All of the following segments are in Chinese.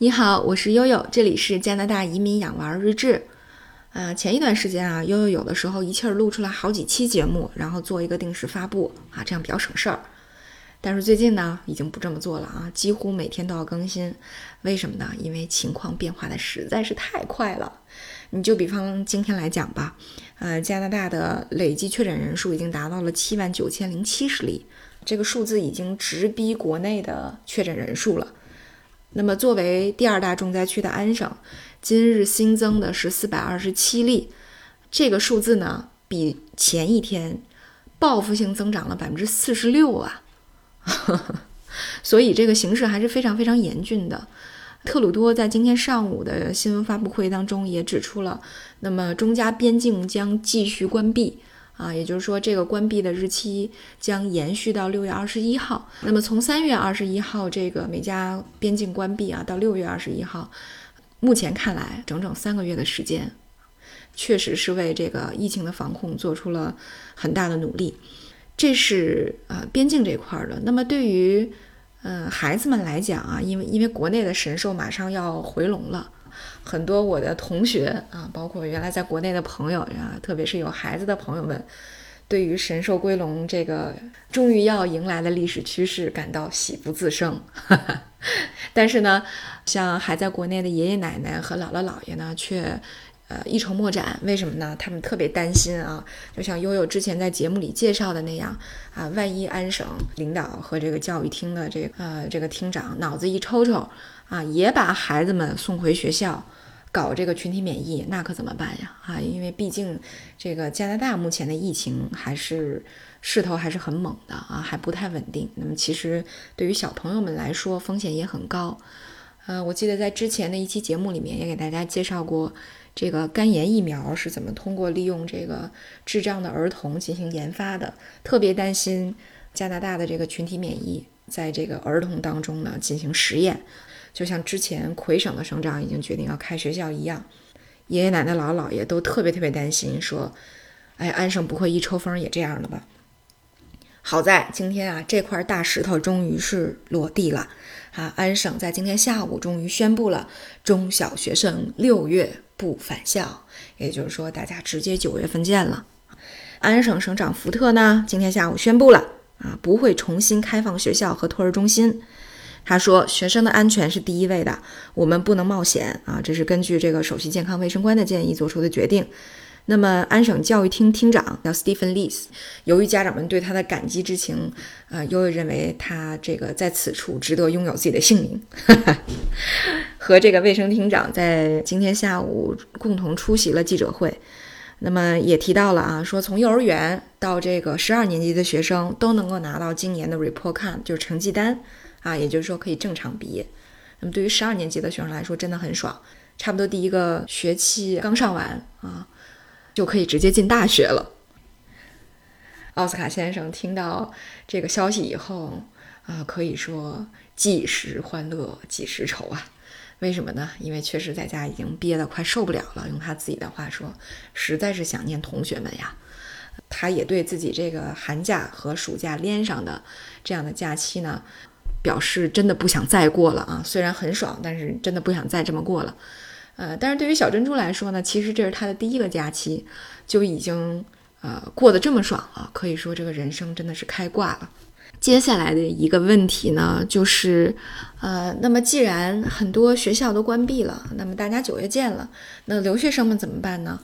你好，我是悠悠，这里是加拿大移民养娃日志。呃，前一段时间啊，悠悠有的时候一气儿录出来好几期节目，然后做一个定时发布啊，这样比较省事儿。但是最近呢，已经不这么做了啊，几乎每天都要更新。为什么呢？因为情况变化的实在是太快了。你就比方今天来讲吧，呃，加拿大的累计确诊人数已经达到了七万九千零七十例，这个数字已经直逼国内的确诊人数了。那么，作为第二大重灾区的安省，今日新增的是四百二十七例，这个数字呢，比前一天报复性增长了百分之四十六啊！所以这个形势还是非常非常严峻的。特鲁多在今天上午的新闻发布会当中也指出了，那么中加边境将继续关闭。啊，也就是说，这个关闭的日期将延续到六月二十一号。那么，从三月二十一号这个美加边境关闭啊，到六月二十一号，目前看来，整整三个月的时间，确实是为这个疫情的防控做出了很大的努力。这是呃边境这块的。那么，对于嗯孩子们来讲啊，因为因为国内的神兽马上要回笼了。很多我的同学啊，包括原来在国内的朋友呀，特别是有孩子的朋友们，对于神兽归笼这个终于要迎来的历史趋势感到喜不自胜。但是呢，像还在国内的爷爷奶奶和姥姥姥爷呢，却呃一筹莫展。为什么呢？他们特别担心啊，就像悠悠之前在节目里介绍的那样啊，万一安省领导和这个教育厅的这个呃这个厅长脑子一抽抽。啊，也把孩子们送回学校，搞这个群体免疫，那可怎么办呀？啊，因为毕竟这个加拿大目前的疫情还是势头还是很猛的啊，还不太稳定。那么其实对于小朋友们来说，风险也很高。呃，我记得在之前的一期节目里面也给大家介绍过，这个肝炎疫苗是怎么通过利用这个智障的儿童进行研发的，特别担心加拿大的这个群体免疫在这个儿童当中呢进行实验。就像之前魁省的省长已经决定要开学校一样，爷爷奶奶、姥姥姥爷都特别特别担心，说：“哎，安省不会一抽风也这样的吧？”好在今天啊，这块大石头终于是落地了啊！安省在今天下午终于宣布了中小学生六月不返校，也就是说，大家直接九月份见了。安省省长福特呢，今天下午宣布了啊，不会重新开放学校和托儿中心。他说：“学生的安全是第一位的，我们不能冒险啊！这是根据这个首席健康卫生官的建议做出的决定。那么，安省教育厅厅长叫 Stephen Lees，由于家长们对他的感激之情，呃，悠悠认为他这个在此处值得拥有自己的姓名。和这个卫生厅长在今天下午共同出席了记者会，那么也提到了啊，说从幼儿园到这个十二年级的学生都能够拿到今年的 report card，就是成绩单。”啊，也就是说可以正常毕业。那么对于十二年级的学生来说，真的很爽，差不多第一个学期刚上完啊，就可以直接进大学了。奥斯卡先生听到这个消息以后啊，可以说几时欢乐几时愁啊。为什么呢？因为确实在家已经憋得快受不了了。用他自己的话说，实在是想念同学们呀。他也对自己这个寒假和暑假连上的这样的假期呢。表示真的不想再过了啊！虽然很爽，但是真的不想再这么过了。呃，但是对于小珍珠来说呢，其实这是她的第一个假期，就已经呃过得这么爽了，可以说这个人生真的是开挂了。接下来的一个问题呢，就是呃，那么既然很多学校都关闭了，那么大家九月见了，那留学生们怎么办呢？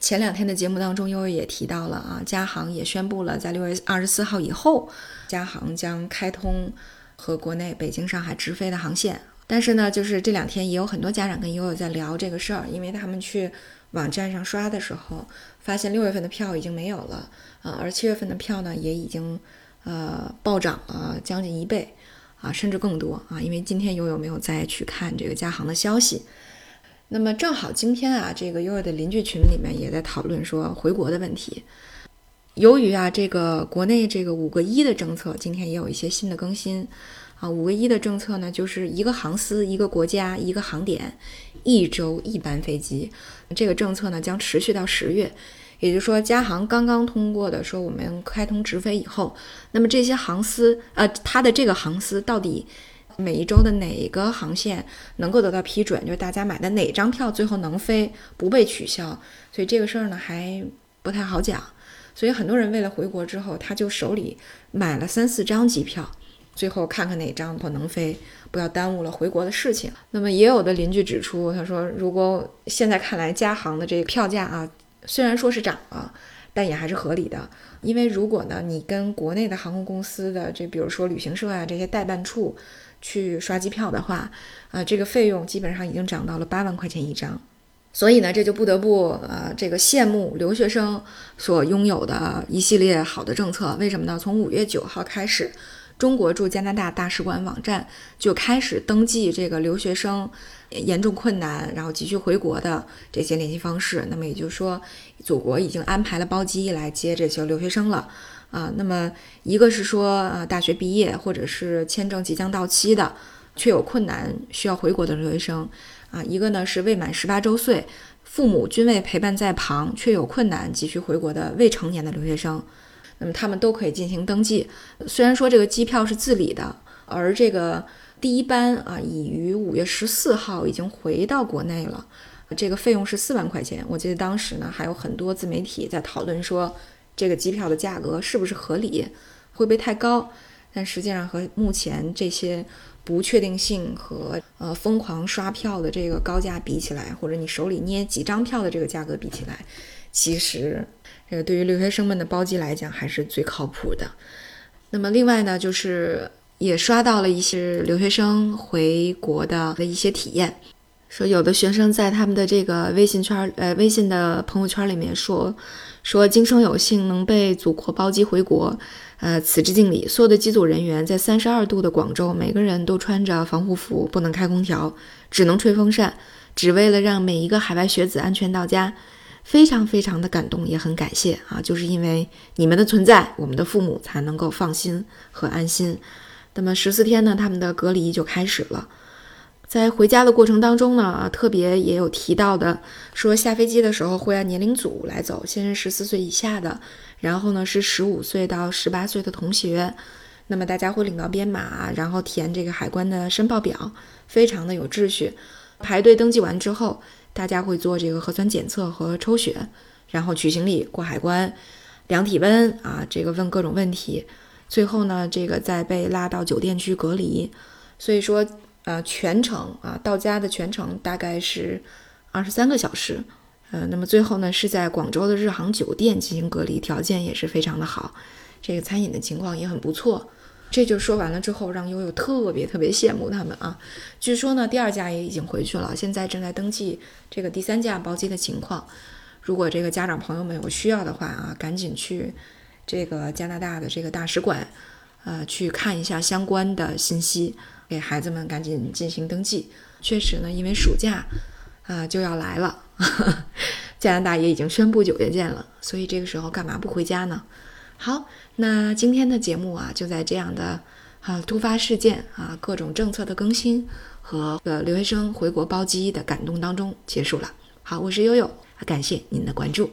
前两天的节目当中，悠悠也提到了啊，家航也宣布了，在六月二十四号以后，家航将开通。和国内北京、上海直飞的航线，但是呢，就是这两天也有很多家长跟悠悠在聊这个事儿，因为他们去网站上刷的时候，发现六月份的票已经没有了，啊，而七月份的票呢也已经呃暴涨了将近一倍，啊，甚至更多啊，因为今天悠悠没有再去看这个加航的消息，那么正好今天啊，这个悠悠的邻居群里面也在讨论说回国的问题。由于啊，这个国内这个五个一的政策，今天也有一些新的更新啊。五个一的政策呢，就是一个航司、一个国家、一个航点，一周一班飞机。这个政策呢，将持续到十月。也就是说，加航刚刚通过的，说我们开通直飞以后，那么这些航司，呃，它的这个航司到底每一周的哪个航线能够得到批准，就是大家买的哪张票最后能飞不被取消，所以这个事儿呢还不太好讲。所以很多人为了回国之后，他就手里买了三四张机票，最后看看哪张可能飞，不要耽误了回国的事情。那么也有的邻居指出，他说如果现在看来加航的这个票价啊，虽然说是涨了。但也还是合理的，因为如果呢，你跟国内的航空公司的这，比如说旅行社啊这些代办处去刷机票的话，啊，这个费用基本上已经涨到了八万块钱一张，所以呢，这就不得不呃这个羡慕留学生所拥有的一系列好的政策。为什么呢？从五月九号开始。中国驻加拿大大使馆网站就开始登记这个留学生严重困难，然后急需回国的这些联系方式。那么也就是说，祖国已经安排了包机来接这些留学生了啊。那么一个是说，呃，大学毕业或者是签证即将到期的，却有困难需要回国的留学生啊。一个呢是未满十八周岁，父母均未陪伴在旁，却有困难急需回国的未成年的留学生。那么他们都可以进行登记，虽然说这个机票是自理的，而这个第一班啊，已于五月十四号已经回到国内了，这个费用是四万块钱。我记得当时呢，还有很多自媒体在讨论说，这个机票的价格是不是合理，会不会太高？但实际上和目前这些不确定性和呃疯狂刷票的这个高价比起来，或者你手里捏几张票的这个价格比起来，其实。这个对于留学生们的包机来讲还是最靠谱的。那么另外呢，就是也刷到了一些留学生回国的的一些体验，说有的学生在他们的这个微信圈，呃，微信的朋友圈里面说，说今生有幸能被祖国包机回国，呃，此致敬礼。所有的机组人员在三十二度的广州，每个人都穿着防护服，不能开空调，只能吹风扇，只为了让每一个海外学子安全到家。非常非常的感动，也很感谢啊！就是因为你们的存在，我们的父母才能够放心和安心。那么十四天呢，他们的隔离就开始了。在回家的过程当中呢，特别也有提到的，说下飞机的时候会按年龄组来走，先是十四岁以下的，然后呢是十五岁到十八岁的同学。那么大家会领到编码，然后填这个海关的申报表，非常的有秩序。排队登记完之后。大家会做这个核酸检测和抽血，然后取行李过海关，量体温啊，这个问各种问题，最后呢，这个再被拉到酒店去隔离。所以说，呃，全程啊，到家的全程大概是二十三个小时。呃，那么最后呢，是在广州的日航酒店进行隔离，条件也是非常的好，这个餐饮的情况也很不错。这就说完了之后，让悠悠特别特别羡慕他们啊！据说呢，第二架也已经回去了，现在正在登记这个第三架包机的情况。如果这个家长朋友们有需要的话啊，赶紧去这个加拿大的这个大使馆，呃，去看一下相关的信息，给孩子们赶紧进行登记。确实呢，因为暑假啊就要来了，加拿大也已经宣布九月见了，所以这个时候干嘛不回家呢？好，那今天的节目啊，就在这样的啊突发事件啊各种政策的更新和呃留学生回国包机的感动当中结束了。好，我是悠悠，感谢您的关注。